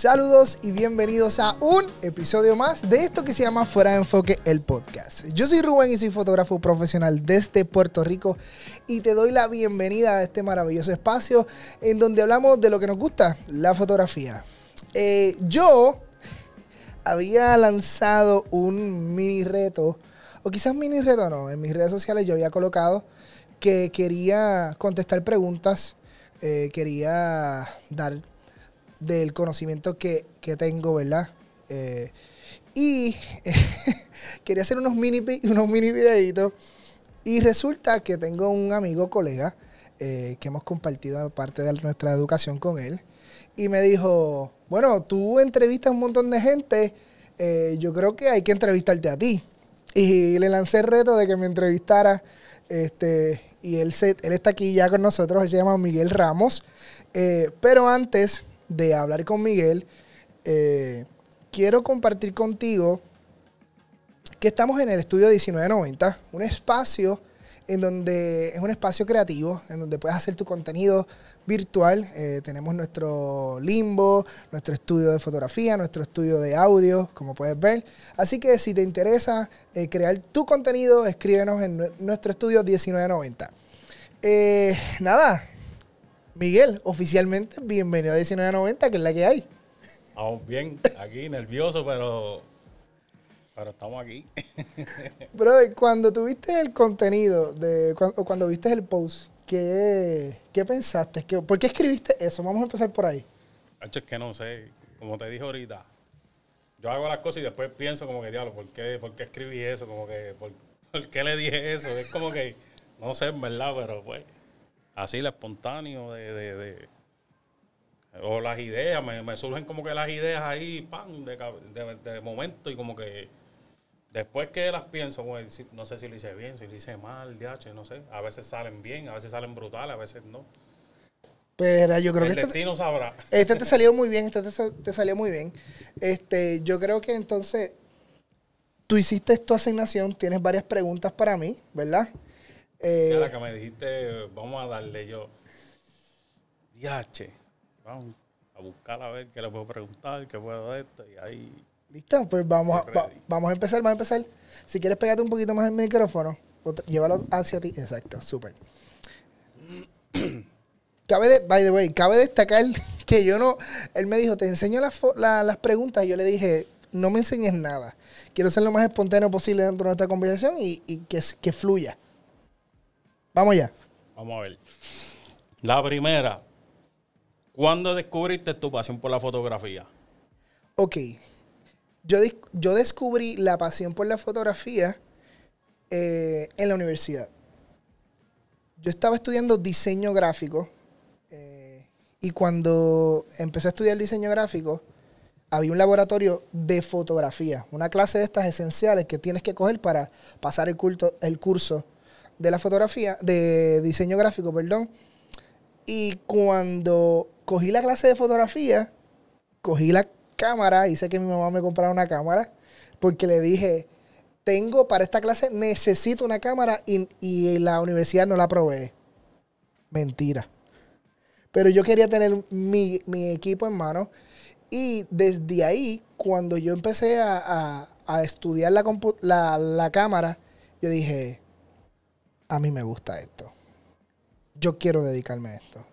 Saludos y bienvenidos a un episodio más de esto que se llama Fuera de Enfoque, el podcast. Yo soy Rubén y soy fotógrafo profesional desde Puerto Rico y te doy la bienvenida a este maravilloso espacio en donde hablamos de lo que nos gusta, la fotografía. Eh, yo había lanzado un mini reto, o quizás mini reto no, en mis redes sociales yo había colocado que quería contestar preguntas, eh, quería dar del conocimiento que, tengo, ¿verdad? Eh, y quería hacer unos mini, unos mini videitos. Y resulta que tengo un amigo, colega, eh, que hemos compartido parte de nuestra educación con él. Y me dijo, bueno, tú entrevistas a un montón de gente, eh, yo creo que hay que entrevistarte a ti. Y le lancé el reto de que me entrevistara. Este, y él, se, él está aquí ya con nosotros, él se llama Miguel Ramos. pero antes de hablar con Miguel, eh, quiero compartir contigo que estamos en el estudio 1990, un espacio en donde es un espacio creativo, en donde puedes hacer tu contenido virtual. Eh, tenemos nuestro limbo, nuestro estudio de fotografía, nuestro estudio de audio, como puedes ver. Así que si te interesa eh, crear tu contenido, escríbenos en nuestro estudio 1990. nada, Miguel, oficialmente, bienvenido a 1990, que es la que hay. Vamos bien, aquí nervioso, pero, pero estamos aquí. Brother, cuando tuviste el contenido, de, cuando, cuando viste el post, ¿qué, qué pensaste? ¿Qué, ¿Por qué escribiste eso? Vamos a empezar por ahí. es que no sé, como te dije ahorita, yo hago las cosas y después pienso como que, diablo, ¿por qué, por qué escribí eso? Como que, ¿por, ¿por qué le dije eso? Es como que, no sé, en verdad, pero pues así, el espontáneo de, de, o las ideas, me, surgen como que las ideas ahí, pan, de, momento y como que después que las pienso, no sé si lo hice bien, si lo hice mal, DH, no sé, a veces salen bien, a veces salen brutales, a veces no. Pero yo creo que este, destino sabrá. Este te salió muy bien, este te, salió muy bien. Este, yo creo que entonces tú hiciste tu asignación, tienes varias preguntas para mí, ¿verdad? Eh, la que me dijiste, vamos a darle yo. Diache, vamos a buscar a ver qué le puedo preguntar, qué puedo de esto, y ahí. Listo, pues vamos a, vamos a empezar, vamos a empezar. Si quieres, pegarte un poquito más el micrófono, llévalo hacia ti. Exacto, súper. cabe de, by the way, cabe destacar que yo no. Él me dijo, te enseño las, las preguntas, y yo le dije, no me enseñes nada. Quiero ser lo más espontáneo posible dentro de nuestra conversación y, y que, que fluya. Vamos ya. Vamos a ver. La primera. ¿Cuándo descubriste tu pasión por la fotografía? Ok. Yo, yo descubrí la pasión por la fotografía eh, en la universidad. Yo estaba estudiando diseño gráfico eh, y cuando empecé a estudiar diseño gráfico, había un laboratorio de fotografía, una clase de estas esenciales que tienes que coger para pasar el, culto, el curso de la fotografía, de diseño gráfico, perdón. Y cuando cogí la clase de fotografía, cogí la cámara, hice que mi mamá me comprara una cámara, porque le dije, tengo para esta clase, necesito una cámara y, la universidad no la provee. Mentira. Pero yo quería tener mi, equipo en mano. Y desde ahí, cuando yo empecé a, estudiar la, la, la cámara, yo dije, a mí me gusta esto. Yo quiero dedicarme a esto.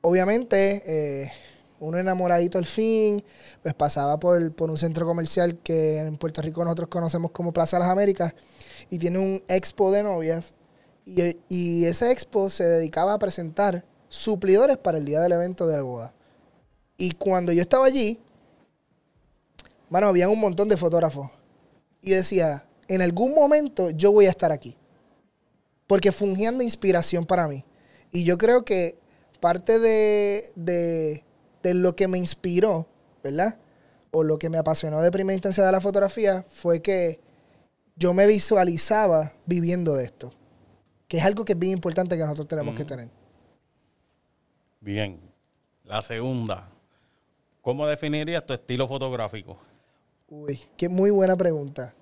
Obviamente, eh, uno enamoradito al fin, pues pasaba por, por, un centro comercial que en Puerto Rico nosotros conocemos como Plaza Las Américas y tiene un expo de novias. Y, y ese expo se dedicaba a presentar suplidores para el día del evento de la boda. Y cuando yo estaba allí, bueno, había un montón de fotógrafos. Y decía, en algún momento yo voy a estar aquí porque fungían de inspiración para mí. Y yo creo que parte de, de, lo que me inspiró, ¿verdad? O lo que me apasionó de primera instancia de la fotografía fue que yo me visualizaba viviendo de esto. Que es algo que es bien importante que nosotros tenemos que tener. Bien. La segunda. ¿Cómo definirías tu estilo fotográfico? Uy, qué muy buena pregunta.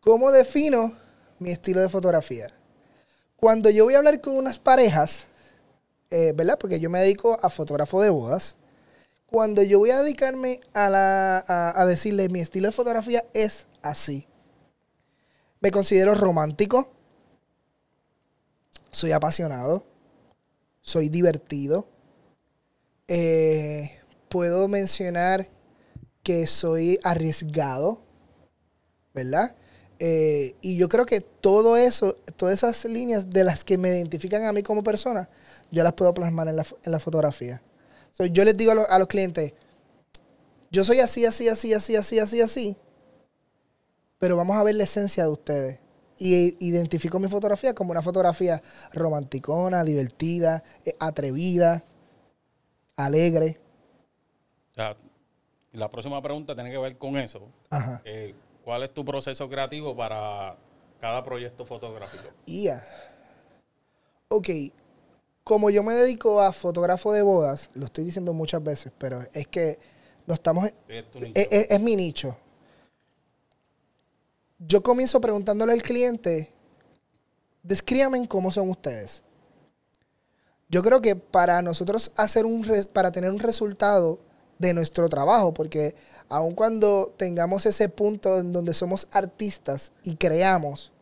¿Cómo defino mi estilo de fotografía? Cuando yo voy a hablar con unas parejas, eh, ¿verdad? Porque yo me dedico a fotógrafo de bodas. Cuando yo voy a dedicarme a, la, a, a decirle mi estilo de fotografía es así. Me considero romántico. Soy apasionado. Soy divertido. Eh, puedo mencionar que soy arriesgado. ¿Verdad? Eh, y yo creo que todo eso, todas esas líneas de las que me identifican a mí como persona, yo las puedo plasmar en la, en la fotografía. So, yo les digo a, lo- a los clientes, yo soy así, así, así, así, así, así, así, pero vamos a ver la esencia de ustedes. Y identifico mi fotografía como una fotografía romanticona, divertida, eh, atrevida, alegre. La próxima pregunta tiene que ver con eso. Ajá. Eh, ¿Cuál es tu proceso creativo para cada proyecto fotográfico? Y ya. Ok. Como yo me dedico a fotógrafo de bodas, lo estoy diciendo muchas veces, pero es que no estamos. Es es, es- es mi nicho. Yo comienzo preguntándole al cliente, descríbanme cómo son ustedes. Yo creo que para nosotros hacer un para tener un resultado de nuestro trabajo, porque aun cuando tengamos ese punto en donde somos artistas y creamos,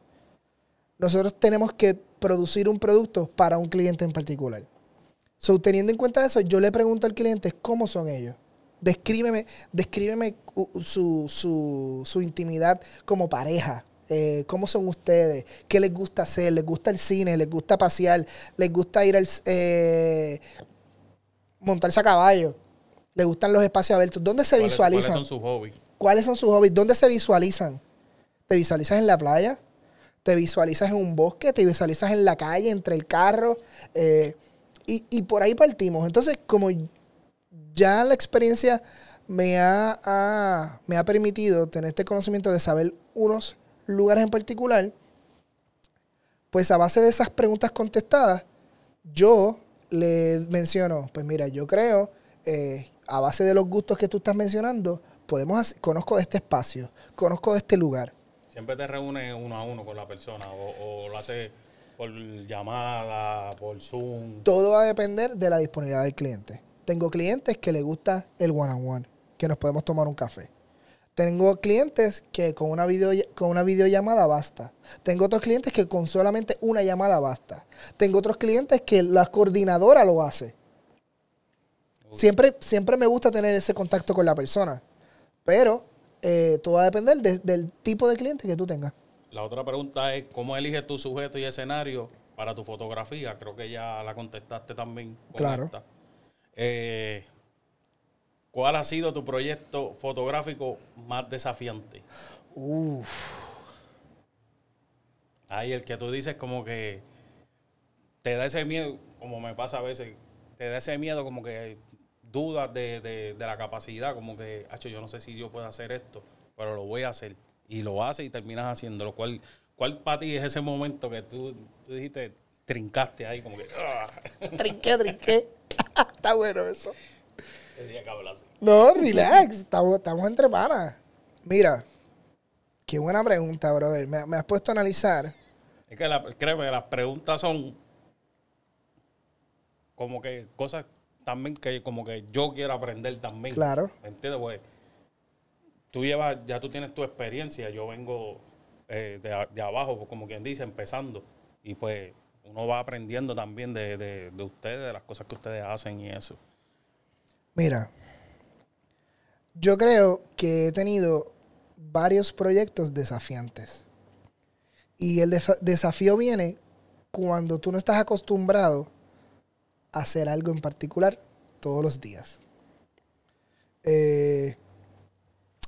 nosotros tenemos que producir un producto para un cliente en particular. So, teniendo en cuenta eso, yo le pregunto al cliente cómo son ellos. Descríbeme, descríbeme su, su, su intimidad como pareja. Eh, ¿Cómo son ustedes? ¿Qué les gusta hacer? ¿Les gusta el cine? ¿Les gusta pasear? ¿Les gusta ir al... eh, montarse a caballo? ¿Les gustan los espacios abiertos? ¿Dónde se ¿Cuáles- visualizan? ¿Cuáles son sus hobbies? ¿Cuáles son sus hobbies? ¿Dónde se visualizan? ¿Te visualizas en la playa? ¿Te visualizas en un bosque? ¿Te visualizas en la calle, entre el carro? Eh, y, y por ahí partimos. Entonces, como ya la experiencia me ha, ha- me ha permitido tener este conocimiento de saber unos lugares en particular, pues a base de esas preguntas contestadas, yo le menciono, pues mira, yo creo, eh, a base de los gustos que tú estás mencionando, podemos hacer- conozco de este espacio, conozco de este lugar. Siempre te reúnes uno a uno con la persona o, o lo haces por llamada, por Zoom. Todo va a depender de la disponibilidad del cliente. Tengo clientes que les gusta el one-on-one, que nos podemos tomar un café. Tengo clientes que con una, video, con una videollamada basta. Tengo otros clientes que con solamente una llamada basta. Tengo otros clientes que la coordinadora lo hace. Siempre, siempre me gusta tener ese contacto con la persona. Pero eh, todo va a depender de- del tipo de cliente que tú tengas. La otra pregunta es, ¿cómo eliges tu sujeto y escenario para tu fotografía? Creo que ya la contestaste también. con Claro. Eh, ¿Cuál ha sido tu proyecto fotográfico más desafiante? Uf. Ahí el que tú dices como que te da ese miedo, como me pasa a veces, te da ese miedo como que dudas de, de- de la capacidad, como que, "Acho, yo no sé si yo puedo hacer esto, pero lo voy a hacer. Y lo haces y terminas haciéndolo. ¿Cuál, cuál para ti es ese momento que tú, tú dijiste, trincaste ahí como que, "Ah"? Trinqué, trinqué. Está bueno eso. el día que hablas? No, relax. Estamos, estamos entre panas. Mira, qué buena pregunta, brother. Me, me has puesto a analizar. Es que la, créeme, las preguntas son como que cosas también que como que yo quiero aprender también. Claro. ¿Me entiendes? Pues tú llevas, ya tú tienes tu experiencia, yo vengo eh, de, de abajo, pues, como quien dice, empezando. Y pues uno va aprendiendo también de, de, de ustedes, de las cosas que ustedes hacen y eso. Mira, yo creo que he tenido varios proyectos desafiantes. Y el desa- desafío viene cuando tú no estás acostumbrado hacer algo en particular todos los días. Eh,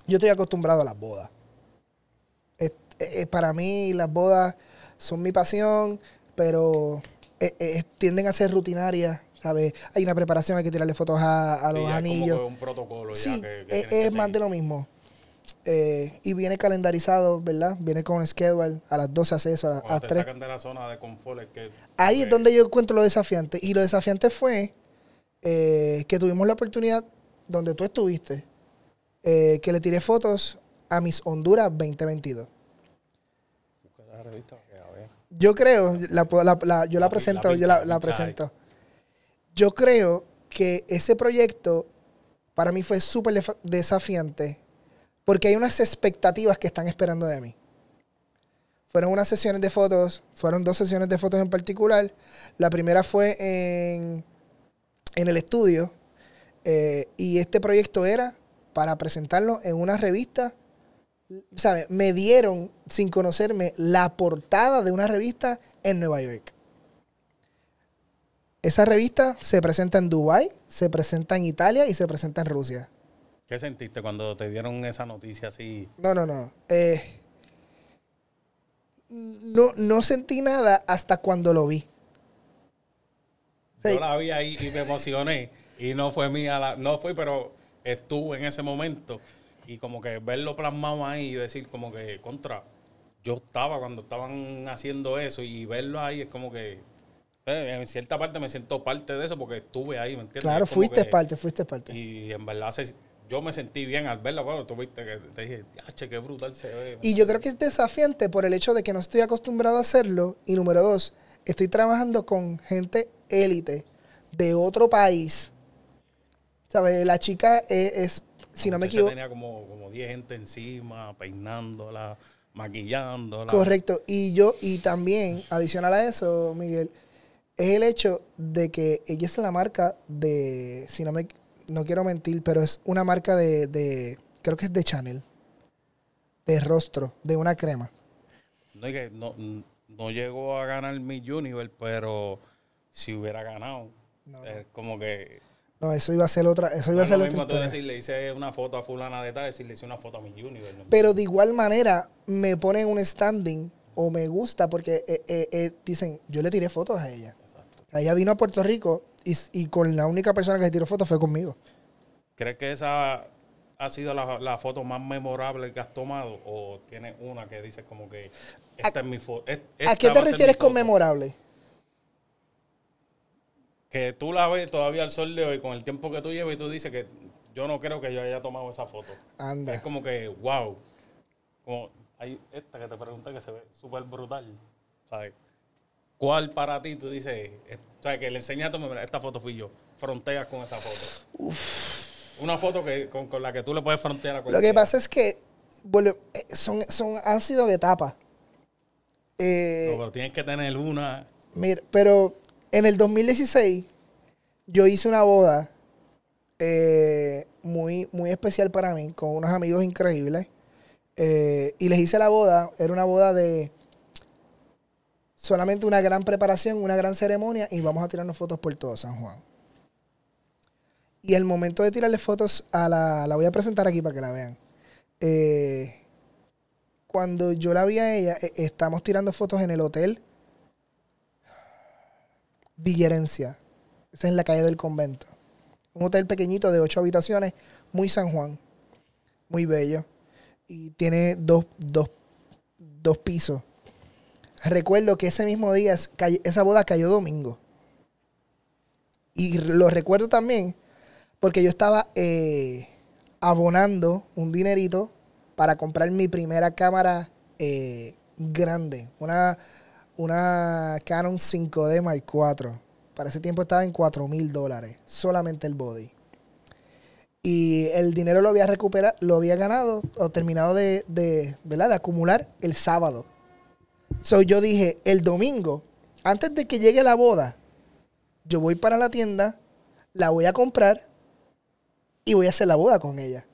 yo estoy acostumbrado a las bodas. Es- para mí las bodas son mi pasión, pero eh, eh, tienden a ser rutinarias, ¿sabes? Hay una preparación, hay que tirarle fotos a, a los Sí, es anillos. que un protocolo ya Sí, que, que es, que es más de lo mismo. Eh, y viene calendarizado, ¿verdad? Viene con schedule. A las 12 hace eso, a, las te 3. sacan de la zona de confort es que... Ahí es que- donde yo encuentro lo desafiante. Y lo desafiante fue eh, que tuvimos la oportunidad, donde tú estuviste, eh, que le tiré fotos a mis Honduras 2022. Busca la revista para que la veas. Yo creo, la, puedo- la- la- yo la, presento, yo la, presento. Yo creo que ese proyecto para mí fue súper desafiante porque hay unas expectativas que están esperando de mí. Fueron unas sesiones de fotos, fueron dos sesiones de fotos en particular. La primera fue en, en el estudio eh, y este proyecto era para presentarlo en una revista. ¿Sabes? Me dieron, sin conocerme, la portada de una revista en Nueva York. Esa revista se presenta en Dubai, se presenta en Italia y se presenta en Rusia. ¿Qué sentiste cuando te dieron esa noticia así? No, no, no. Eh, no, no sentí nada hasta cuando lo vi. Sí. Yo la vi ahí y me emocioné. Y no fue mía, la- no fue, pero estuve en ese momento. Y como que verlo plasmado ahí y decir como que contra. Yo estaba cuando estaban haciendo eso y verlo ahí es como que eh, en cierta parte me siento parte de eso porque estuve ahí, ¿me entiendes? Claro, fuiste que- parte, fuiste parte. Y en verdad se- yo me sentí bien al verla. Bueno, tú viste que te dije, che, qué brutal se ve. Y yo creo que es desafiante por el hecho de que no estoy acostumbrado a hacerlo. Y número dos, estoy trabajando con gente élite de otro país. ¿Sabes? La chica es, es- si no me equivoco, Tenía como, como 10 gente encima, peinándola, maquillándola. Correcto. Y yo, y también, adicional a eso, Miguel, es el hecho de que ella es la marca de, si no me, no quiero mentir, pero es una marca de, de creo que es de Chanel, de rostro, de una crema. No, no, no llegó a ganar mi Universe, pero si hubiera ganado, No, es como que. No, eso iba a ser otra, eso iba a ser lo otra mismo decirle, hice una foto a fulana de tal, decirle, hice una foto a mi Universe. Pero de igual manera me ponen un standing o me gusta porque eh, eh, eh, dicen, yo le tiré fotos a ella. Exacto. Ella vino a Puerto Rico y, y con la única persona que le tiró fotos fue conmigo. ¿Crees que esa ha sido la, la foto más memorable que has tomado? ¿O tienes una que dices como que esta es mi foto? ¿A qué te refieres con memorable? Que tú la ves todavía al sol de hoy con el tiempo que tú llevas y tú dices que yo no creo que yo haya tomado esa foto. Anda. Es como que, wow. Como hay esta que te pregunté que se ve súper brutal. ¿Sabes? ¿Cuál para ti tú dices, eh, o sea, que le enseñaste, mira, esta foto fui yo, fronteas con esa foto? Una foto que, con, con la que tú le puedes frontear a Lo que pasa es que bueno, eh, son, son, han sido etapas. Eh, No, pero tienes que tener una. Mira, pero en el 2016 yo hice una boda eh, muy, muy especial para mí, con unos amigos increíbles. Eh, y les hice la boda, era una boda de solamente una gran preparación, una gran ceremonia y vamos a tirarnos fotos por todo San Juan. Y el momento de tirarle fotos a la, la voy a presentar aquí para que la vean. Eh, cuando yo la vi a ella, eh, estamos tirando fotos en el hotel Villerencia. Esa es la calle del convento. Un hotel pequeñito de ocho habitaciones, muy San Juan, muy bello. Y tiene dos, dos, dos pisos. Recuerdo que ese mismo día, esa boda cayó domingo. Y lo recuerdo también porque yo estaba eh, abonando un dinerito para comprar mi primera cámara eh, grande. Una, una Canon 5D Mark IV. Para ese tiempo estaba en 4 mil dólares. Solamente el body. Y el dinero lo había recuperado, lo había ganado o terminado de, de, ¿verdad? de acumular el sábado. So yo dije, el domingo, antes de que llegue la boda, yo voy para la tienda, la voy a comprar y voy a hacer la boda con ella.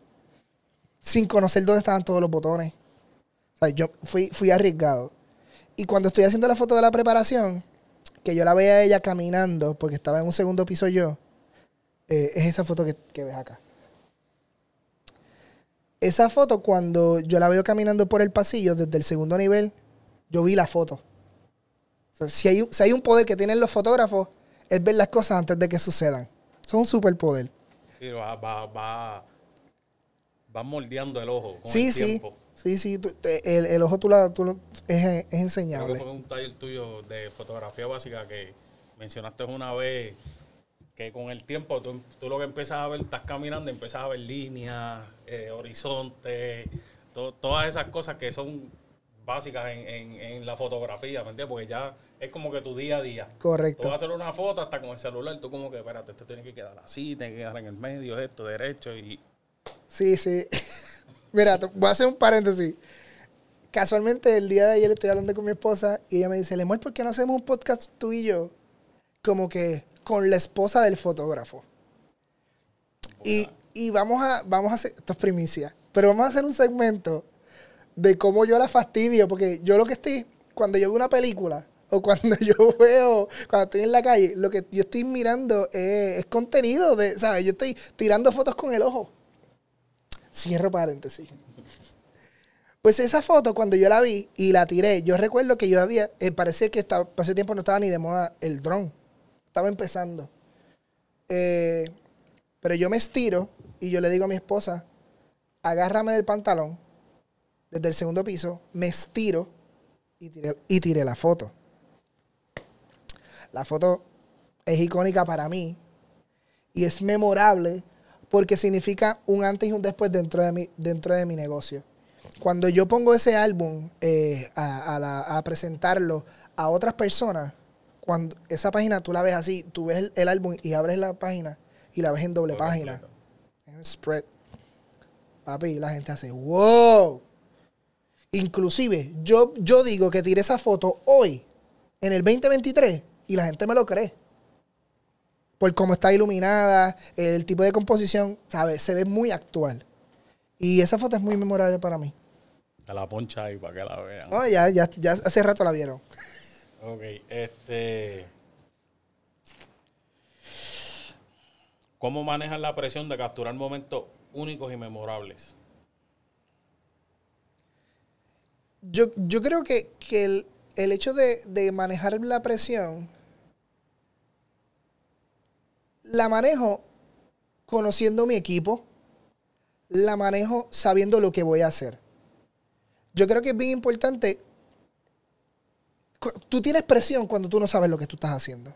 Sin conocer dónde estaban todos los botones. O sea, yo fui, fui arriesgado. Y cuando estoy haciendo la foto de la preparación, que yo la veía a ella caminando, porque estaba en un segundo piso yo, eh, es esa foto que, que ves acá. Esa foto, cuando yo la veo caminando por el pasillo desde el segundo nivel, yo vi la foto. O sea, si, hay, un- si hay un poder que tienen los fotógrafos, es ver las cosas antes de que sucedan. Eso es un superpoder. Sí, va, va, va, va moldeando el ojo con Sí, el sí. tiempo. Sí, sí. tú- el, el ojo tú, la- tú lo- es, es Creo que enseñable. fue un taller tuyo de fotografía básica que mencionaste una vez que con el tiempo tú, tú lo que empiezas a ver, estás caminando empiezas a ver líneas, eh, horizontes, to- todas esas cosas que son básicas en, en- en la fotografía, ¿me entiendes? Porque ya es como que tu día a día. Tú Correcto. vas a hacer una foto hasta con el celular, tú como que, espérate, esto tiene que quedar así, tiene que quedar en el medio, esto, derecho, y Sí, sí. Mira, voy a hacer un paréntesis. Casualmente, el día de ayer estoy hablando con mi esposa y ella me dice, Lemor, ¿por qué no hacemos un podcast tú y yo? Como que con la esposa del fotógrafo. Y, y vamos a, vamos a hacer, esto es primicia, pero vamos a hacer un segmento de cómo yo la fastidio, porque yo lo que estoy, cuando yo veo una película o cuando yo veo, cuando estoy en la calle, lo que yo estoy mirando es, contenido de, ¿sabes? Yo estoy tirando fotos con el ojo. Cierro paréntesis. Pues esa foto, cuando yo la vi y la tiré, yo recuerdo que yo había, eh, parecía que estaba, para ese tiempo no estaba ni de moda el dron. Estaba empezando. Eh, pero yo me estiro y yo le digo a mi esposa, agárrame del pantalón desde el segundo piso, me estiro y tiré, y tiré la foto. La foto es icónica para mí y es memorable porque significa un antes y un después dentro de mi, dentro de mi negocio. Cuando yo pongo ese álbum eh, a, a la- a presentarlo a otras personas, cuando esa página tú la ves así, tú ves el, el álbum y abres la página y la ves en doble página. completo. En spread. Papi, la gente hace, wow. Inclusive, yo, yo digo que tiré esa foto hoy, en el 2023, y la gente me lo cree. Por cómo está iluminada, el tipo de composición, ¿sabes? Se ve muy actual. Y esa foto es muy memorable para mí. Te la poncha ahí para que la vean. No, ya, ya, ya hace rato la vieron. Ok, este. ¿Cómo manejan la presión de capturar momentos únicos y memorables? Yo, yo creo que, que el, el hecho de, de manejar la presión, la manejo conociendo mi equipo, la manejo sabiendo lo que voy a hacer. Yo creo que es bien importante. Tú tienes presión cuando tú no sabes lo que tú estás haciendo.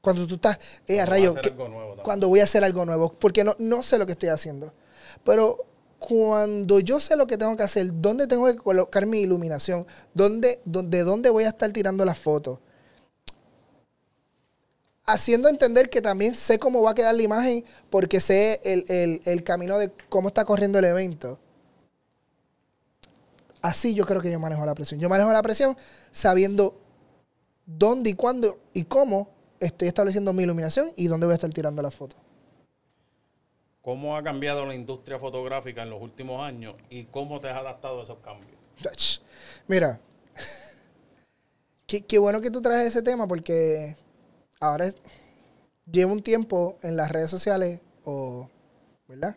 Cuando tú estás, eh, a rayo, hacer ¿qué- algo nuevo también. cuando voy a hacer algo nuevo, porque no, no sé lo que estoy haciendo. Pero cuando yo sé lo que tengo que hacer, dónde tengo que colocar mi iluminación, dónde, dónde, dónde voy a estar tirando las fotos, haciendo entender que también sé cómo va a quedar la imagen, porque sé el, el- el camino de cómo está corriendo el evento. Así yo creo que yo manejo la presión. Yo manejo la presión sabiendo dónde y cuándo y cómo estoy estableciendo mi iluminación y dónde voy a estar tirando la foto. ¿Cómo ha cambiado la industria fotográfica en los últimos años y cómo te has adaptado a esos cambios? Mira, qué, qué bueno que tú traes ese tema porque ahora es- llevo un tiempo en las redes sociales, o, ¿verdad?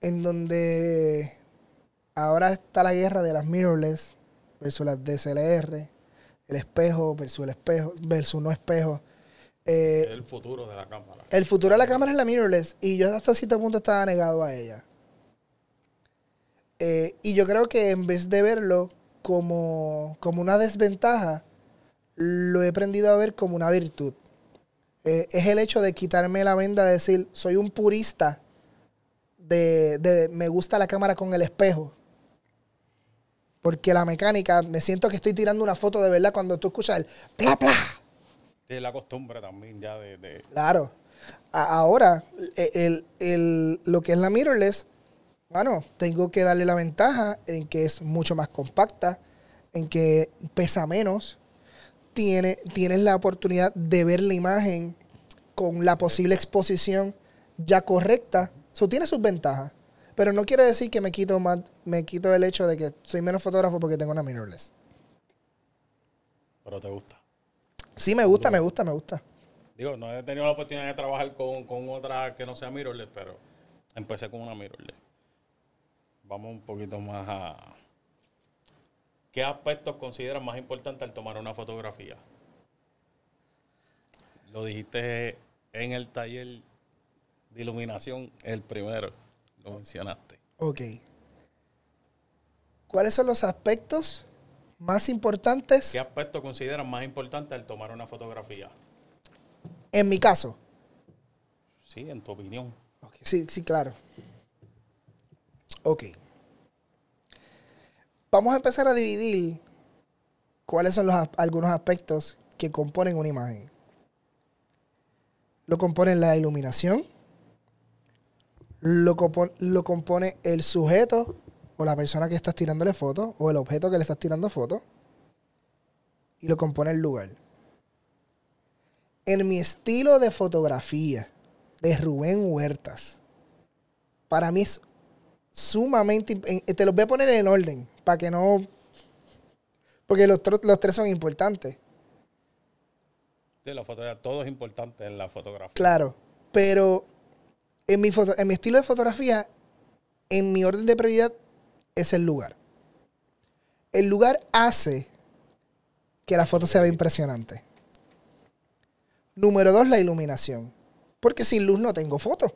En donde ahora está la guerra de las mirrorless versus las DSLR, el espejo versus el espejo versus no espejo. Eh, el futuro de la cámara. el futuro de la cámara es la mirrorless y yo hasta cierto punto estaba negado a ella. Eh, y yo creo que en vez de verlo como, como una desventaja, lo he aprendido a ver como una virtud. Eh, es el hecho de quitarme la venda de decir, soy un purista de, de me gusta la cámara con el espejo. Porque la mecánica, me siento que estoy tirando una foto de verdad cuando tú escuchas el pla pla. Tienes la costumbre también ya de... de- Claro. A- ahora, el, el- lo que es la mirrorless, bueno, tengo que darle la ventaja en que es mucho más compacta, en que pesa menos, tiene, tienes la oportunidad de ver la imagen con la posible exposición ya correcta. Eso tiene sus ventajas. Pero no quiere decir que me quito más, me quito el hecho de que soy menos fotógrafo porque tengo una mirrorless. pero te gusta. Sí, me gusta, me gusta, me gusta. Digo, no he tenido la oportunidad de trabajar con, con otra que no sea mirrorless, pero empecé con una mirrorless. Vamos un poquito más a... ¿Qué aspectos consideras más importantes al tomar una fotografía? Lo dijiste en el taller de iluminación, el primero, lo mencionaste. Ok. ¿Cuáles son los aspectos más importantes ¿Qué aspectos consideras más importantes al tomar una fotografía? en mi caso? Sí, en tu opinión. Sí, sí, claro. Ok. Vamos a empezar a dividir cuáles son los, algunos aspectos que componen una imagen. Lo componen la iluminación, lo, compon- lo compone el sujeto o la persona que estás tirándole foto o el objeto que le estás tirando foto y lo compone el lugar. En mi estilo de fotografía de Rubén Huertas, para mí es sumamente... Te los voy a poner en orden para que no... Porque los, los tres son importantes. Sí, la fotografía, todo es importante en la fotografía. Claro, pero en mi, foto, en mi estilo de fotografía, en mi orden de prioridad, es el lugar. El lugar hace que la foto se vea impresionante. Número dos, la iluminación. Porque sin luz no tengo foto.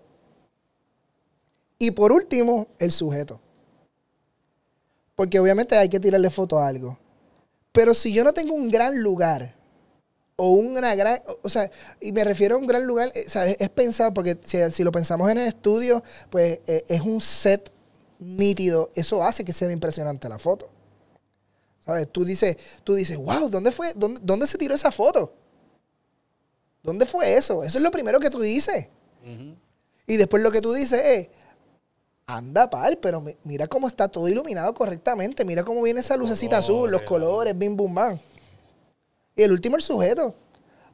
Y por último, el sujeto. Porque obviamente hay que tirarle foto a algo. Pero si yo no tengo un gran lugar o una gran, o- o sea, y me refiero a un gran lugar, eh, ¿sabes? es pensado, porque si, si lo pensamos en el estudio, pues eh, es un set nítido, eso hace que sea impresionante la foto. ¿Sabes? Tú dices, tú dices, wow, ¿dónde fue? ¿Dónde, dónde se tiró esa foto? ¿Dónde fue eso? Eso es lo primero que tú dices. Y después lo que tú dices es, anda pal, pero mi- mira cómo está todo iluminado correctamente, mira cómo viene esa lucecita azul, los Colores. colores, bim bum bam. Y el último el sujeto.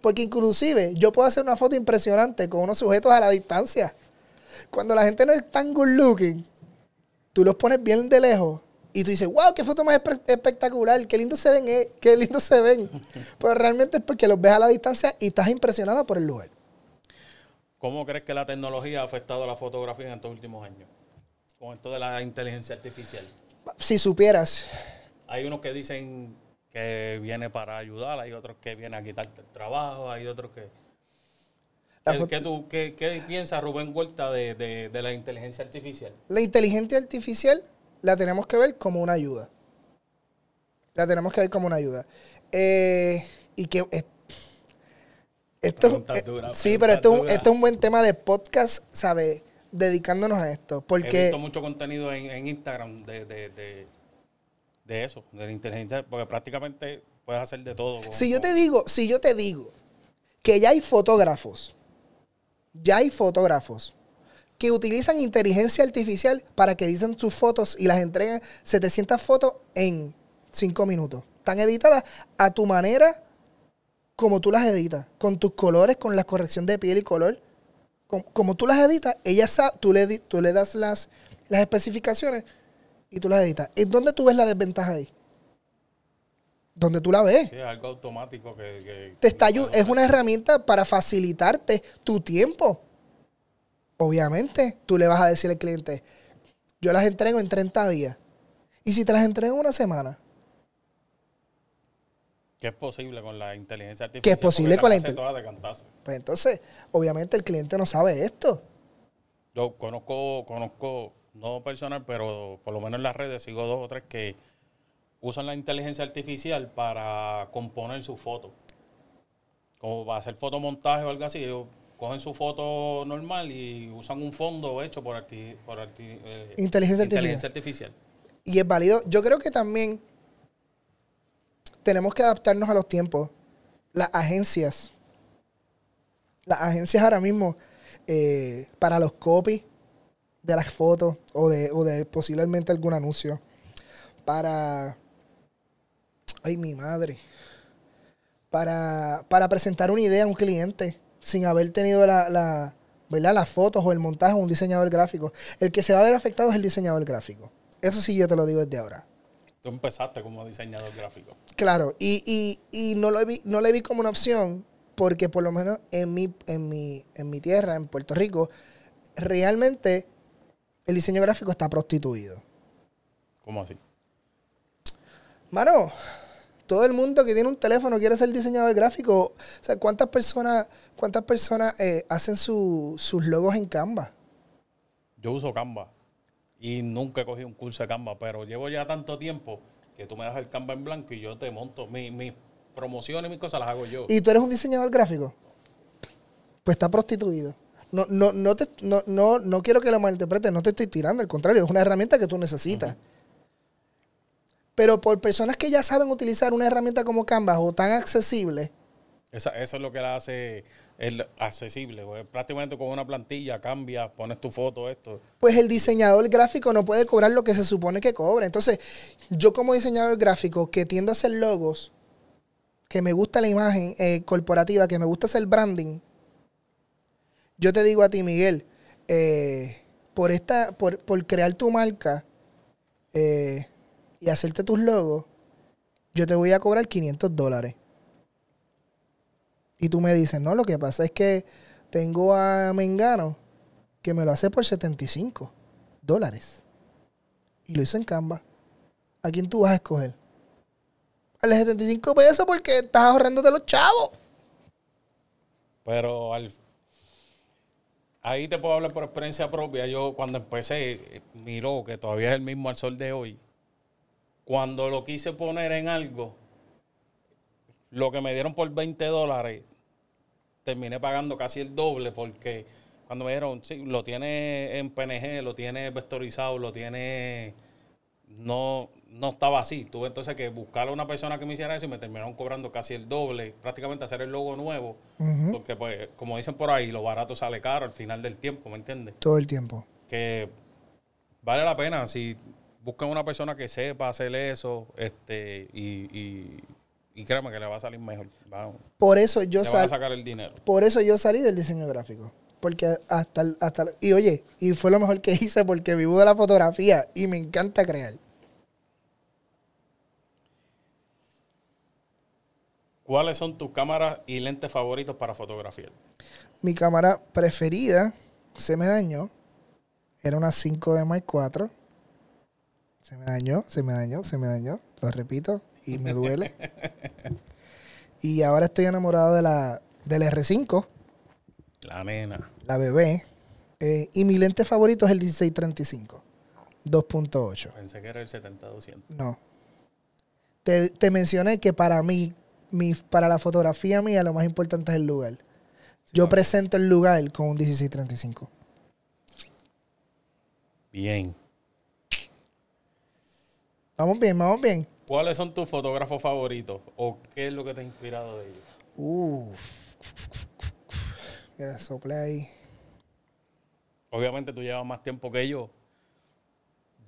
Porque inclusive yo puedo hacer una foto impresionante con unos sujetos a la distancia. Cuando la gente no es tan good looking, tú los pones bien de lejos y tú dices, wow, qué foto más espe- espectacular, qué lindo se ven, eh, qué lindo se ven. Pero realmente es porque los ves a la distancia y estás impresionado por el lugar. ¿Cómo crees que la tecnología ha afectado a la fotografía en estos últimos años? Con esto de la inteligencia artificial. Si supieras, Hay unos que dicen que viene para ayudar, hay otros que viene a quitarte el trabajo, hay otros que... ¿Qué, qué tú, qué, qué piensa Rubén Huerta de, de- de la inteligencia artificial? La inteligencia artificial la tenemos que ver como una ayuda. La tenemos que ver como una ayuda. Eh, y que eh, esto, eh, dura, sí, pero esto, es un- dura. esto es un buen tema de podcast, ¿sabes? Dedicándonos a esto. He Porque visto mucho contenido en, en Instagram de, de, de, eso, de la inteligencia, porque prácticamente puedes hacer de todo. si yo te digo, si yo te digo que ya hay fotógrafos, ya hay fotógrafos que utilizan inteligencia artificial para que dicen sus fotos y las entreguen 700 fotos en 5 minutos. Están editadas a tu manera como tú las editas, con tus colores, con la corrección de piel y color. Com- Como, tú las editas, ella sabe, tú le, tú le das las, las especificaciones y tú las editas. ¿En dónde tú ves la desventaja ahí? Donde tú la ves Sí, es algo automático que... que- te está es una herramienta para facilitarte tu tiempo. Obviamente, tú le vas a decir al cliente, yo las entrego en 30 días. ¿Y si te las entrego en una semana? Que es posible con la inteligencia artificial. Que es posible con la hace inte- todas de cantazo. Pues entonces, obviamente el cliente no sabe esto. Yo conozco, conozco, no personal, pero por lo menos en las redes sigo dos o tres que usan la inteligencia artificial para componer su foto. Como para hacer fotomontaje o algo así. Ellos cogen su foto normal y usan un fondo hecho por, arti- por arti- eh, Inteligencia inteligencia artificial. Y es válido. Yo creo que también tenemos que adaptarnos a los tiempos. Las agencias, las agencias ahora mismo, eh, para los copies de las fotos o de, o de posiblemente algún anuncio, para... Ay, mi madre. Para, para presentar una idea a un cliente sin haber tenido la, la, ¿verdad? las fotos o el montaje de un diseñador gráfico. El que se va a ver afectado es el diseñador gráfico. Eso sí yo te lo digo desde ahora. Tú empezaste como diseñador gráfico. Claro, y, y, y no, lo vi, no le vi como una opción porque por lo menos en mi, en, mi, en mi tierra, en Puerto Rico, realmente el diseño gráfico está prostituido. ¿Cómo así? Mano, todo el mundo que tiene un teléfono quiere ser diseñador gráfico. O sea, ¿cuántas personas, cuántas personas eh, hacen su- sus logos en Canva? Yo uso Canva y nunca he cogido un curso de Canva, pero llevo ya tanto tiempo que tú me das el Canva en blanco y yo te monto. Mi- Mis promociones y mis cosas las hago yo. ¿Y tú eres un diseñador gráfico? Pues está prostituido. No, no, no, te, no, no, no quiero que lo malinterpretes, no te estoy tirando, al contrario, es una herramienta que tú necesitas. Pero por personas que ya saben utilizar una herramienta como Canvas o tan accesible, Esa- eso es lo que la hace el accesible. porque prácticamente con una plantilla cambia, pones tu foto, esto. pues el diseñador gráfico no puede cobrar lo que se supone que cobra. Entonces, yo como diseñador gráfico que tiendo a hacer logos, que me gusta la imagen eh, corporativa, que me gusta hacer branding, yo te digo a ti, Miguel, eh, por, esta, por, por crear tu marca eh, y hacerte tus logos, yo te voy a cobrar 500 dólares. Y tú me dices, no, lo que pasa es que tengo a Mengano que me lo hace por 75 dólares. Y lo hizo en Canva. ¿A quién tú vas a escoger? Al de 75 pesos porque estás ahorrándote los chavos. Pero al, ahí te puedo hablar por experiencia propia. Yo cuando empecé, eh, miró que todavía es el mismo al sol de hoy. Cuando lo quise poner en algo, lo que me dieron por 20 dólares, terminé pagando casi el doble porque cuando me dijeron, sí, lo tiene en PNG, lo tiene vectorizado, lo tiene... No, no estaba así. Tuve entonces que buscar a una persona que me hiciera eso y me terminaron cobrando casi el doble, prácticamente hacer el logo nuevo. Porque, pues, como dicen por ahí, lo barato sale caro al final del tiempo, ¿me entiendes? Todo el tiempo. Que vale la pena si buscan una persona que sepa hacer eso este y, y, y créeme que le va a salir mejor. Va, Por eso yo le van a sal, sacar el dinero. por eso yo salí del diseño gráfico. Porque hasta, hasta y oye, y fue lo mejor que hice porque vivo de la fotografía y me encanta crear. ¿Cuáles son tus cámaras y lentes favoritos para fotografiar? Mi cámara preferida se me dañó. Era una 5D Mark IV. Se me dañó, se me dañó, se me dañó. Lo repito y me duele. y ahora estoy enamorado de la, del R5, La nena. la bebé. Eh, y mi lente favorito es el 1635, 2.8. Pensé que era el 70-200. No. Te, te mencioné que para mí, mi, para la fotografía mía, lo más importante es el lugar. Yo presento el lugar con un 1635. Bien. Vamos bien, vamos bien. ¿Cuáles son tus fotógrafos favoritos? ¿O qué es lo que te ha inspirado de ellos? Uh. Mira, sople ahí. Obviamente tú llevas más tiempo que yo.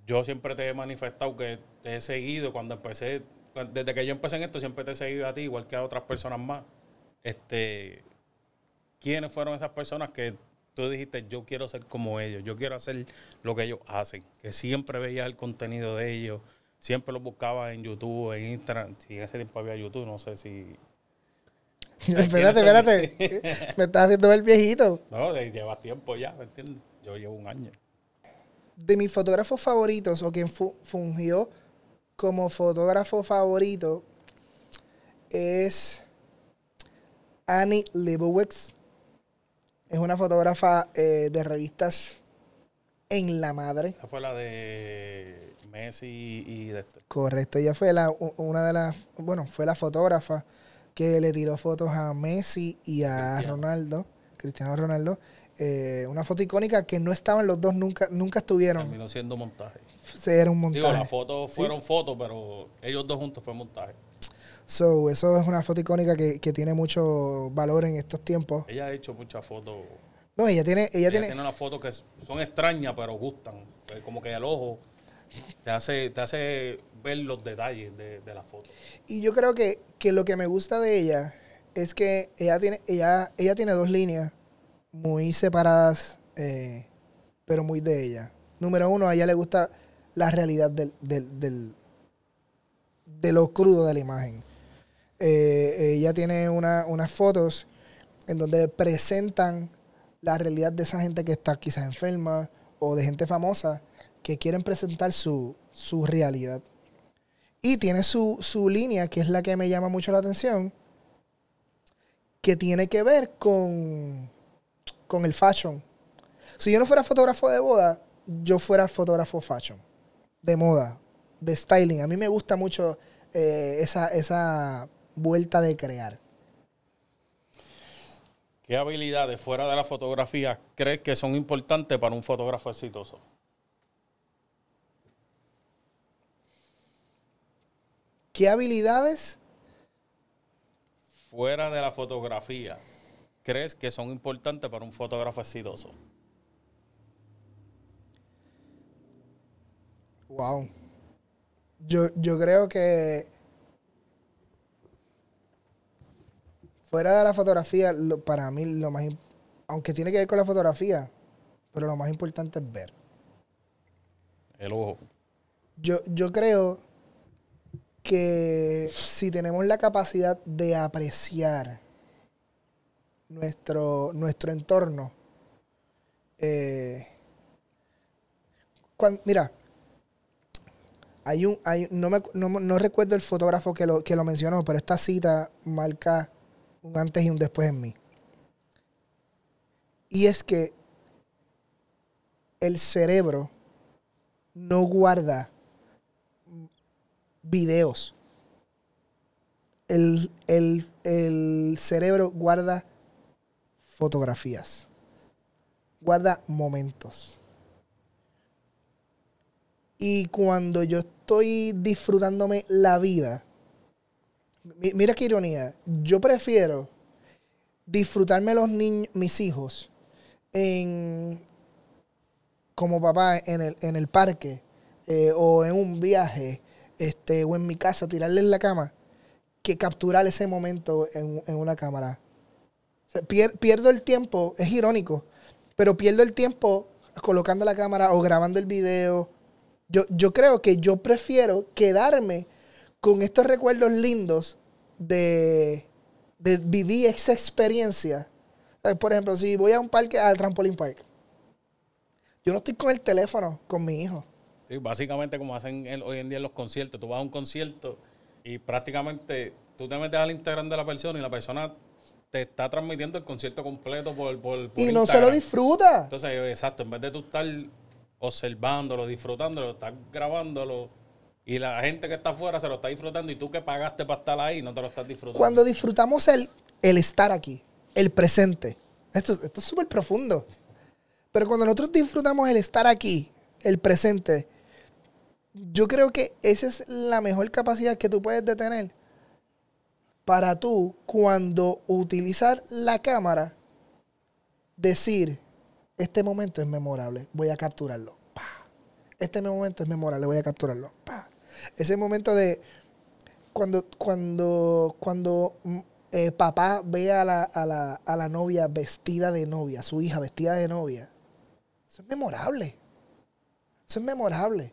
Yo siempre te he manifestado que te he seguido cuando empecé, desde que yo empecé en esto, siempre te he seguido a ti, igual que a otras personas más. Este, ¿Quiénes fueron esas personas que tú dijiste, yo quiero ser como ellos, yo quiero hacer lo que ellos hacen? Que siempre veías el contenido de ellos, siempre los buscabas en YouTube, en Instagram. Si en ese tiempo había YouTube, no sé si... espérate, espérate. Me estás haciendo ver viejito. No, llevas tiempo ya, ¿me entiendes? Yo llevo un año. De mis fotógrafos favoritos, o quien fu- fungió como fotógrafo favorito, es Annie Leibowitz. Es una fotógrafa eh, de revistas en la madre. Esa fue la de Messi y de. Correcto, ella fue la, una de las, bueno, fue la fotógrafa que le tiró fotos a Messi y a Cristiano. Ronaldo, Cristiano Ronaldo. Eh, una foto icónica que no estaban los dos, nunca, nunca estuvieron. Terminó siendo montaje. Se era un montaje. Digo, las fotos Sí, fueron fotos, pero ellos dos juntos fue montaje. So, eso es una foto icónica que, que tiene mucho valor en estos tiempos. Ella ha hecho muchas fotos. No, ella tiene, ella Ella tiene, tiene unas fotos que son extrañas, pero gustan. Eh, Como que el ojo te hace, te hace ver los detalles de, de la foto. y yo creo que, que lo que me gusta de ella es que ella tiene, ella, ella tiene dos líneas muy separadas, eh, pero muy de ella. Número uno, a ella le gusta la realidad del, del, del- de lo crudo de la imagen. Eh, ella tiene una- unas fotos en donde presentan la realidad de esa gente que está quizás enferma o de gente famosa que quieren presentar su, su realidad. Y tiene su, su línea, que es la que me llama mucho la atención, que tiene que ver con, con el fashion. Si yo no fuera fotógrafo de boda, yo fuera fotógrafo fashion, de moda, de styling. A mí me gusta mucho eh, esa, esa vuelta de crear. ¿Qué habilidades fuera de la fotografía crees que son importantes para un fotógrafo exitoso? ¿Qué habilidades Fuera de la fotografía, ¿crees que son importantes para un fotógrafo exitoso? Wow. Yo, yo creo que fuera de la fotografía, lo- para mí lo más, aunque tiene que ver con la fotografía, pero lo más importante es ver. El ojo. Yo, yo creo que si tenemos la capacidad de apreciar nuestro, nuestro entorno, eh, mira, hay un, hay, no, me, no, no recuerdo el fotógrafo que lo, que lo mencionó, pero esta cita marca un antes y un después en mí. Y es que el cerebro no guarda videos. El, el- el cerebro guarda fotografías. Guarda momentos. Y cuando yo estoy disfrutándome la vida, mi- mira qué ironía, yo prefiero disfrutarme los niños, mis hijos, en, como papá en el, en el parque eh, o en un viaje este, o en mi casa, tirarle en la cama, que capturar ese momento en, en una cámara. Pierdo el tiempo, es irónico, pero pierdo el tiempo colocando la cámara o grabando el video. Yo, yo creo que yo prefiero quedarme con estos recuerdos lindos de, vivir esa experiencia. Por ejemplo, si voy a un parque, al trampolín park, yo no estoy con el teléfono con mi hijo. Sí, básicamente como hacen el- hoy en día en los conciertos. Tú vas a un concierto y prácticamente tú te metes al Instagram de la persona y la persona te está transmitiendo el concierto completo por, por, por Y no se lo disfruta. Entonces, exacto, en vez de tú estar observándolo, disfrutándolo, estás grabándolo y la gente que está afuera se lo está disfrutando y tú que pagaste para estar ahí no te lo estás disfrutando. Cuando disfrutamos el, el estar aquí, el presente, esto, esto es súper profundo. Pero cuando nosotros disfrutamos el estar aquí, el presente, yo creo que esa es la mejor capacidad que tú puedes de tener para tú, cuando utilizar la cámara, decir, este momento es memorable, voy a capturarlo. Pa. Este momento es memorable, voy a capturarlo. Pa. Ese momento de cuando, cuando, cuando mm, eh, papá ve a la, a, la, a la novia vestida de novia, su hija vestida de novia, eso es memorable. Eso es memorable.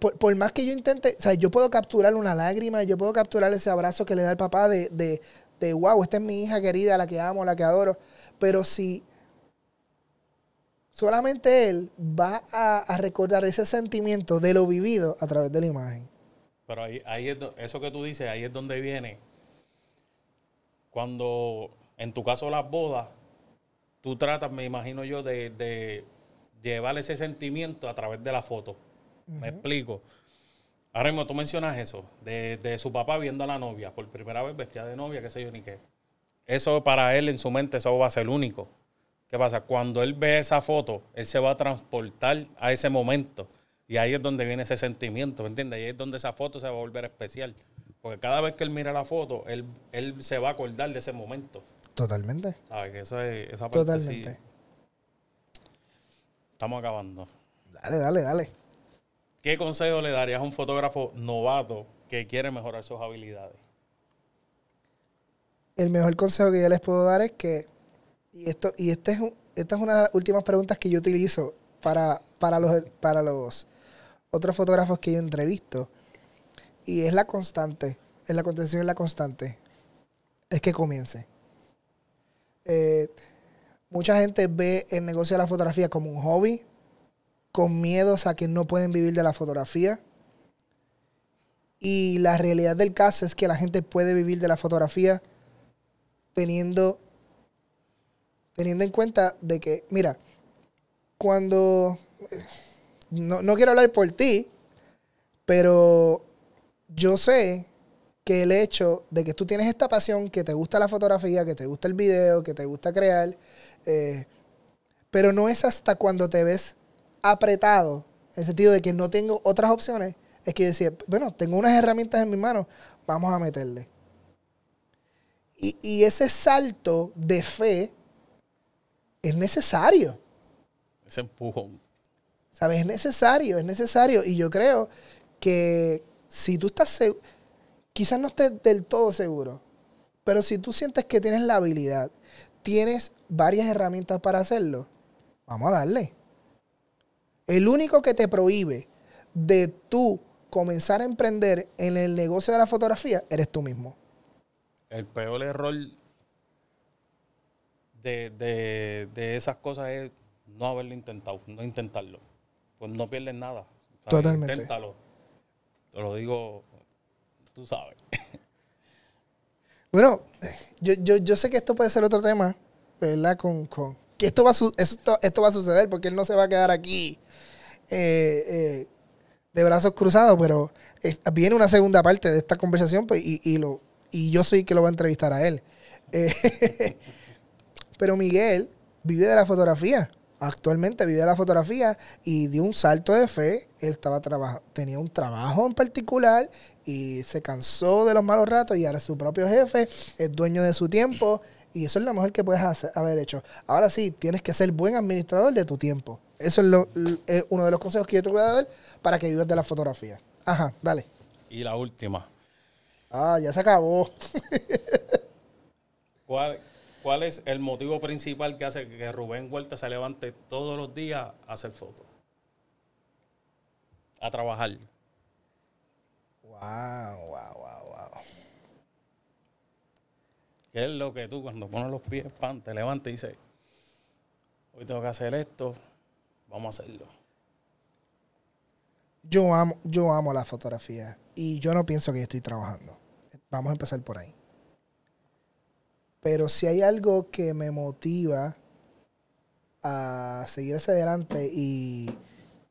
Por, por más que yo intente, o sea, yo puedo capturar una lágrima, yo puedo capturar ese abrazo que le da el papá de, de, de wow, esta es mi hija querida, la que amo, la que adoro. Pero si solamente él va a, a recordar ese sentimiento de lo vivido a través de la imagen. Pero ahí, ahí es eso que tú dices, ahí es donde viene. Cuando, en tu caso, las bodas, tú tratas, me imagino yo, de, de llevar ese sentimiento a través de la foto. Me explico. Ahora mismo tú mencionas eso, de, de su papá viendo a la novia por primera vez vestida de novia, qué sé yo ni qué. Eso para él en su mente, eso va a ser único. ¿Qué pasa? Cuando él ve esa foto, él se va a transportar a ese momento. Y ahí es donde viene ese sentimiento, ¿me entiendes? Ahí es donde esa foto se va a volver especial. Porque cada vez que él mira la foto, él, él se va a acordar de ese momento. Totalmente. ¿Sabes? Que eso es, esa parte Totalmente. sí. Estamos acabando. Dale, dale, dale. ¿Qué consejo le darías a un fotógrafo novato que quiere mejorar sus habilidades? El mejor consejo que yo les puedo dar es que, y esto, y este es esta es una de las últimas preguntas que yo utilizo para, para, los, para los otros fotógrafos que yo entrevisto, y es la constante, es la contención es la constante, es que comience. Eh, mucha gente ve el negocio de la fotografía como un hobby, con miedos a que no pueden vivir de la fotografía. Y la realidad del caso es que la gente puede vivir de la fotografía teniendo, teniendo en cuenta de que, mira, cuando, no, no quiero hablar por ti, pero yo sé que el hecho de que tú tienes esta pasión, que te gusta la fotografía, que te gusta el video, que te gusta crear, eh, pero no es hasta cuando te ves apretado, en el sentido de que no tengo otras opciones, es que yo decía, bueno, tengo unas herramientas en mis manos, vamos a meterle. Y, y ese salto de fe es necesario. Ese empujón. ¿Sabes? Es necesario, es necesario. Y yo creo que si tú estás seguro, quizás no estés del todo seguro, pero si tú sientes que tienes la habilidad, tienes varias herramientas para hacerlo, vamos a darle. El único que te prohíbe de tú comenzar a emprender en el negocio de la fotografía eres tú mismo. El peor error de, de, de esas cosas es no haberlo intentado, no intentarlo. Pues no pierdes nada. Totalmente. Inténtalo. Te lo digo, tú sabes. Bueno, yo, yo, yo sé que esto puede ser otro tema, ¿verdad? Con, con que esto va, a su- esto, esto va a suceder porque él no se va a quedar aquí eh, eh, de brazos cruzados, pero eh, viene una segunda parte de esta conversación pues, y, y lo, y yo soy que lo va a entrevistar a él. Pero Miguel vive de la fotografía. Actualmente vive de la fotografía y dio un salto de fe. Él estaba tenía un trabajo en particular y se cansó de los malos ratos y ahora es su propio jefe, es dueño de su tiempo y eso es lo mejor que puedes hacer- haber hecho. Ahora sí, tienes que ser buen administrador de tu tiempo. Eso es lo- uno de los consejos que yo te voy a dar para que vivas de la fotografía. Ajá, dale. Y la última. Ah, ya se acabó. ¿Cuál, ¿Cuál es el motivo principal que hace que Rubén Huerta se levante todos los días a hacer fotos? A trabajar. Wow, wow, wow, wow. ¿Qué es lo que tú cuando pones los pies, pan, te levantas y dices, hoy tengo que hacer esto, vamos a hacerlo? Yo amo, yo amo la fotografía y yo no pienso que yo estoy trabajando. Vamos a empezar por ahí. Pero si hay algo que me motiva a seguir hacia adelante y,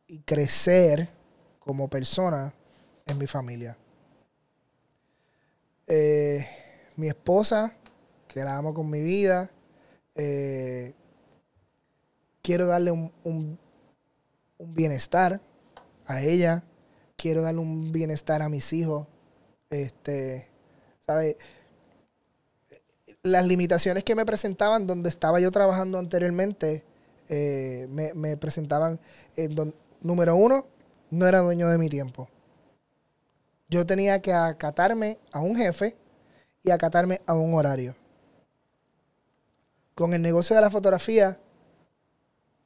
y crecer como persona, es mi familia. Eh, mi esposa, que la amo con mi vida, eh, quiero darle un- un- bienestar a ella, quiero darle un bienestar a mis hijos. Este, ¿sabes? Las limitaciones que me presentaban donde estaba yo trabajando anteriormente, eh, me, me presentaban, en don- número uno, no era dueño de mi tiempo. Yo tenía que acatarme a un jefe y acatarme a un horario. Con el negocio de la fotografía,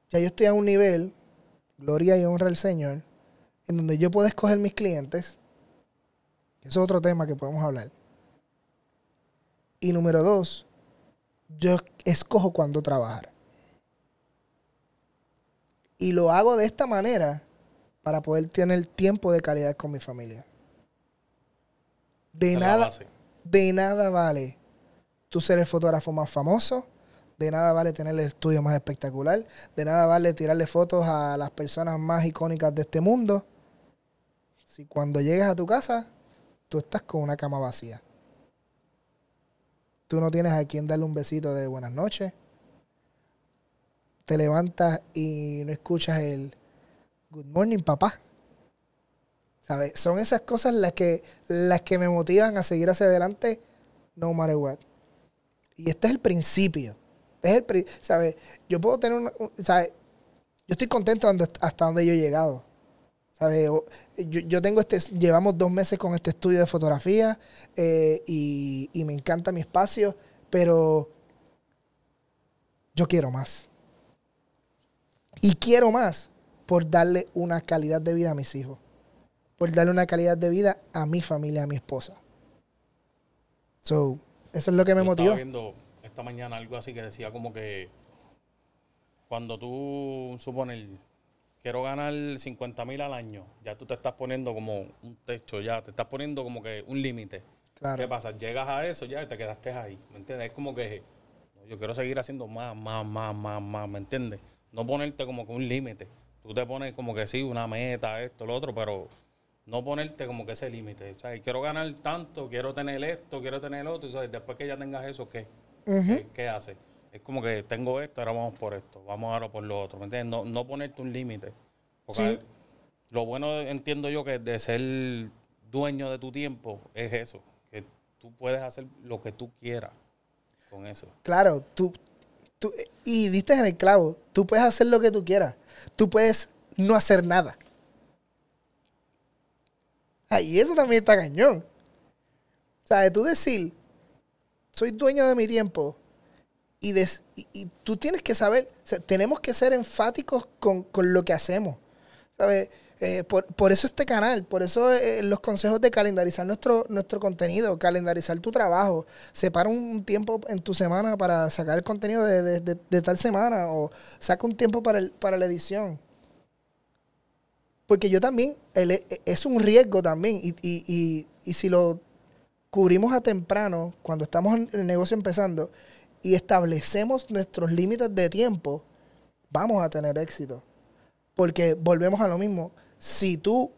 ya yo estoy a un nivel, gloria y honra al Señor, en donde yo puedo escoger mis clientes. Eso es otro tema que podemos hablar. Y número dos, yo escojo cuándo trabajar. Y lo hago de esta manera para poder tener tiempo de calidad con mi familia. De nada, de nada vale tú ser el fotógrafo más famoso, de nada vale tener el estudio más espectacular, de nada vale tirarle fotos a las personas más icónicas de este mundo, si cuando llegas a tu casa, tú estás con una cama vacía. Tú no tienes a quien darle un besito de buenas noches. Te levantas y no escuchas el good morning, papá. ¿Sabes? Son esas cosas las que, las que me motivan a seguir hacia adelante, no matter what. Y este es el principio. Es el, ¿sabes? Yo puedo tener una, un- ¿sabes? Yo estoy contento hasta donde yo he llegado. ¿Sabes? Yo, yo tengo este, llevamos dos meses con este estudio de fotografía eh, y, y me encanta mi espacio, pero yo quiero más. Y quiero más por darle una calidad de vida a mis hijos, por darle una calidad de vida a mi familia, a mi esposa. So, eso es lo que me motiva. Esta mañana algo así que decía como que cuando tú supones quiero ganar 50 mil al año, ya tú te estás poniendo como un techo, ya te estás poniendo como que un límite. Claro. ¿Qué pasa? Llegas a eso ya y te quedaste ahí, ¿me entiendes? Es como que yo quiero seguir haciendo más, más, más, más, más, ¿me entiendes? No ponerte como que un límite. Tú te pones como que sí, una meta, esto, lo otro, pero no ponerte como que ese límite. O sea, quiero ganar tanto, quiero tener esto, quiero tener lo otro. y, después que ya tengas eso, ¿qué? ¿Qué, qué haces? Es como que tengo esto, ahora vamos por esto, vamos ahora por lo otro. ¿Me entiendes? No, no ponerte un límite. Porque Sí. lo bueno entiendo yo que de ser dueño de tu tiempo es eso, que tú puedes hacer lo que tú quieras con eso. Claro, tú, tú, y diste en el clavo, tú puedes hacer lo que tú quieras, tú puedes no hacer nada. Ah, y eso también está cañón. O sea, de tú decir, soy dueño de mi tiempo y, y, tú tienes que saber, tenemos que ser enfáticos con, con lo que hacemos. ¿Sabes? Eh, por, eso este canal, por eso eh, los consejos de calendarizar nuestro, nuestro contenido, calendarizar tu trabajo. Separa un tiempo en tu semana para sacar el contenido de, tal semana o saca un tiempo para, el, para la edición. Porque yo también, e, es un riesgo también y, y, y, si lo cubrimos a temprano, cuando estamos en el negocio empezando y establecemos nuestros límites de tiempo, vamos a tener éxito. Porque volvemos a lo mismo si tú,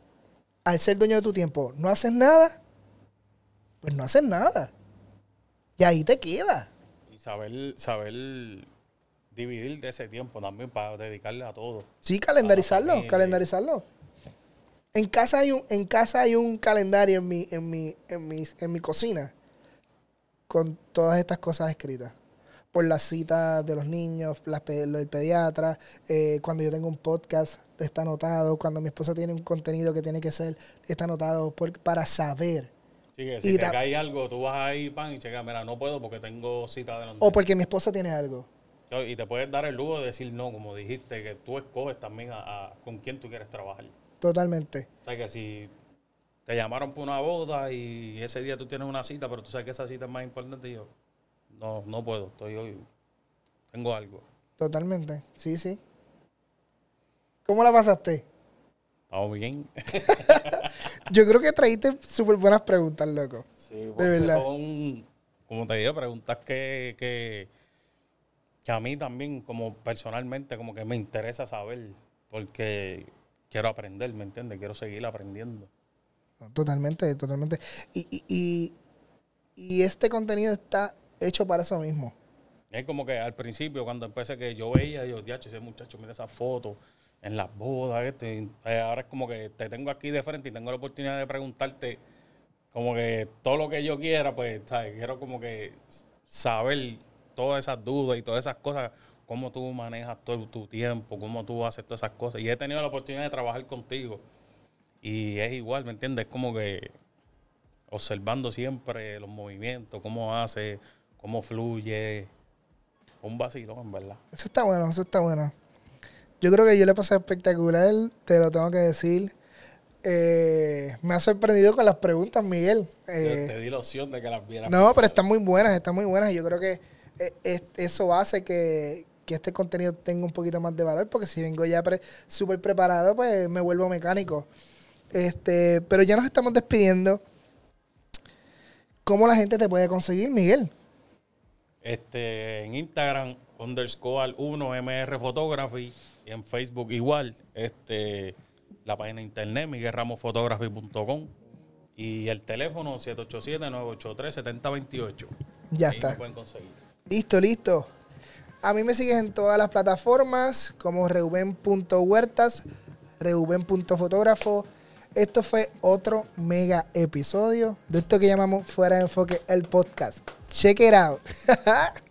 al ser dueño de tu tiempo, no haces nada, pues no haces nada. Y ahí te queda. Y saber, saber dividir de ese tiempo también para dedicarle a todo. Sí, calendarizarlo, calendarizarlo. En casa hay un, en casa hay un calendario en mi, en mi, en mi, en mi cocina con todas estas cosas escritas por las citas de los niños, las, el pediatra, eh, cuando yo tengo un podcast, está anotado, cuando mi esposa tiene un contenido que tiene que ser, está anotado para saber. Sí, que si te cae algo, tú vas ahí, pan, y checa, mira, no puedo porque tengo cita de los O porque mi esposa tiene algo. Y te puedes dar el lujo de decir no, como dijiste, que tú escoges también a, con quién tú quieres trabajar. Totalmente. O sea, que si te llamaron por una boda y ese día tú tienes una cita, pero tú sabes que esa cita es más importante, yo, no, no puedo, estoy hoy, tengo algo. Totalmente, sí, sí. ¿Cómo la pasaste? Estamos bien. Yo creo que traíste súper buenas preguntas, loco. Sí, de verdad. Son, como te digo, preguntas que, que, que a mí también, como personalmente, como que me interesa saber, porque quiero aprender, ¿me entiendes? Quiero seguir aprendiendo. Totalmente, totalmente. Y, y, y, y este contenido está hecho para eso mismo. Es como que al principio, cuando empecé, que yo veía, yo, ya, ese muchacho, mira esa foto en las bodas, esto, eh, ahora es como que te tengo aquí de frente y tengo la oportunidad de preguntarte como que todo lo que yo quiera, pues, ¿sabes? Quiero como que saber todas esas dudas y todas esas cosas, cómo tú manejas todo tu tiempo, cómo tú haces todas esas cosas. Y he tenido la oportunidad de trabajar contigo. Y es igual, ¿me entiendes? Es como que observando siempre los movimientos, cómo hace, cómo fluye. Un vacilón, en verdad. Eso está bueno, eso está bueno. Yo creo que yo le pasé espectacular, te lo tengo que decir. Eh, me ha sorprendido con las preguntas, Miguel. Eh, te di la opción de que las vieras. No, pero están muy buenas, están muy buenas. Yo creo que eh, eso hace que, este contenido tenga un poquito más de valor, porque si vengo ya súper preparado, pues me vuelvo mecánico. Este, pero ya nos estamos despidiendo. ¿Cómo la gente te puede conseguir, Miguel? Este, en Instagram, underscore 1MR Photography. Y en Facebook igual. Este, la página de internet, miguelramosphotography.com. Y el teléfono 787-983-7028. Ya está. Me pueden conseguir. Listo, listo. A mí me sigues en todas las plataformas como reuben.huertas, reuben.fotógrafo. Esto fue otro mega episodio de esto que llamamos Fuera de Enfoque, el podcast. Check it out.